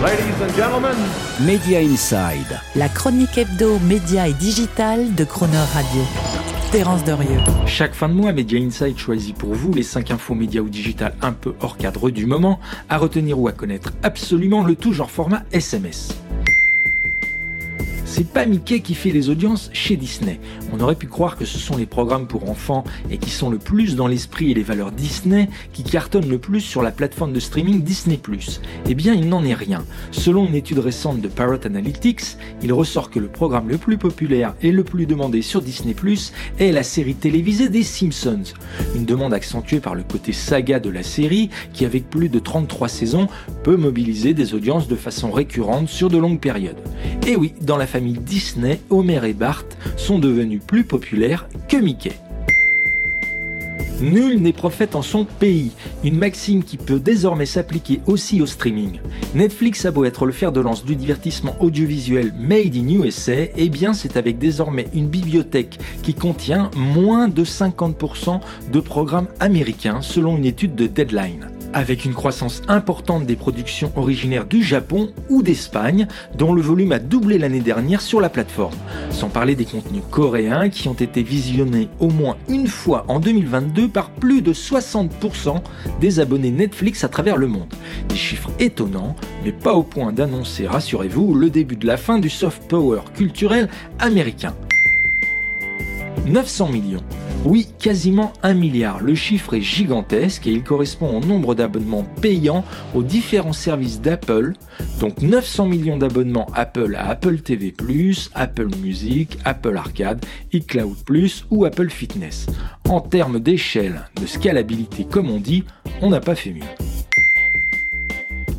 Ladies and gentlemen. Media Inside. La chronique hebdo, média et digital de Croner Radio. Terence Derieux. Chaque fin de mois, Media Inside choisit pour vous les 5 infos médias ou digital un peu hors cadre du moment, à retenir ou à connaître absolument le tout genre format SMS c'est pas Mickey qui fait les audiences chez Disney. On aurait pu croire que ce sont les programmes pour enfants et qui sont le plus dans l'esprit et les valeurs Disney qui cartonnent le plus sur la plateforme de streaming Disney+. Eh bien, il n'en est rien. Selon une étude récente de Parrot Analytics, il ressort que le programme le plus populaire et le plus demandé sur Disney+, est la série télévisée des Simpsons. Une demande accentuée par le côté saga de la série qui, avec plus de 33 saisons, peut mobiliser des audiences de façon récurrente sur de longues périodes. Et oui, dans la Disney, Homer et Bart sont devenus plus populaires que Mickey. Nul n'est prophète en son pays, une maxime qui peut désormais s'appliquer aussi au streaming. Netflix a beau être le fer de lance du divertissement audiovisuel Made in USA, eh bien c'est avec désormais une bibliothèque qui contient moins de 50% de programmes américains selon une étude de Deadline avec une croissance importante des productions originaires du Japon ou d'Espagne, dont le volume a doublé l'année dernière sur la plateforme. Sans parler des contenus coréens qui ont été visionnés au moins une fois en 2022 par plus de 60% des abonnés Netflix à travers le monde. Des chiffres étonnants, mais pas au point d'annoncer, rassurez-vous, le début de la fin du soft power culturel américain. 900 millions. Oui, quasiment un milliard. Le chiffre est gigantesque et il correspond au nombre d'abonnements payants aux différents services d'Apple. Donc 900 millions d'abonnements Apple à Apple TV+, Apple Music, Apple Arcade, iCloud+, ou Apple Fitness. En termes d'échelle, de scalabilité comme on dit, on n'a pas fait mieux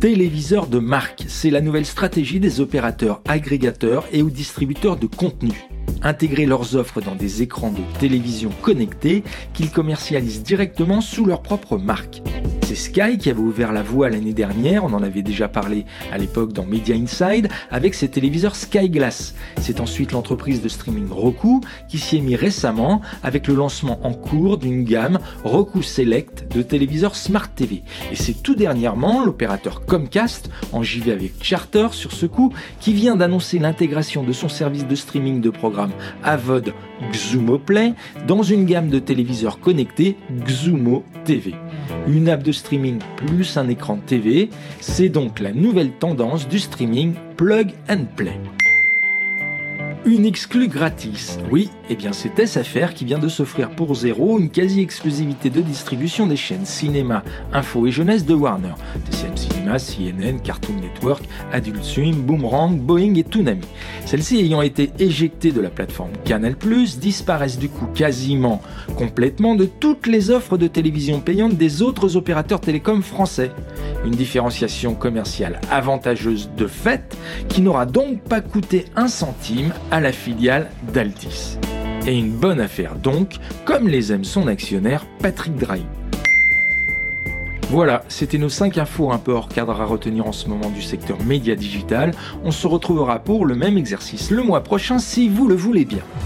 téléviseur de marque. C'est la nouvelle stratégie des opérateurs agrégateurs et ou distributeurs de contenu intégrer leurs offres dans des écrans de télévision connectés qu'ils commercialisent directement sous leur propre marque. C'est Sky qui avait ouvert la voie l'année dernière, on en avait déjà parlé à l'époque dans Media Inside, avec ses téléviseurs Sky Glass. C'est ensuite l'entreprise de streaming Roku qui s'y est mis récemment avec le lancement en cours d'une gamme Roku Select de téléviseurs Smart TV. Et c'est tout dernièrement l'opérateur Comcast, en JV avec Charter sur ce coup, qui vient d'annoncer l'intégration de son service de streaming de programmes Avod Xumo Play dans une gamme de téléviseurs connectés Xumo TV. Une app de streaming plus un écran TV, c'est donc la nouvelle tendance du streaming plug and play une exclue gratis. Oui, et eh bien c'est SFR qui vient de s'offrir pour zéro une quasi-exclusivité de distribution des chaînes cinéma, info et jeunesse de Warner, TCM Cinéma, CNN, Cartoon Network, Adult Swim, Boomerang, Boeing et Toonami. Celles-ci ayant été éjectées de la plateforme Canal+, disparaissent du coup quasiment complètement de toutes les offres de télévision payante des autres opérateurs télécoms français. Une différenciation commerciale avantageuse de fait qui n'aura donc pas coûté un centime à la filiale d'Altis. Et une bonne affaire donc, comme les aime son actionnaire Patrick Drahi. Voilà, c'était nos 5 infos un peu hors cadre à retenir en ce moment du secteur média digital. On se retrouvera pour le même exercice le mois prochain si vous le voulez bien.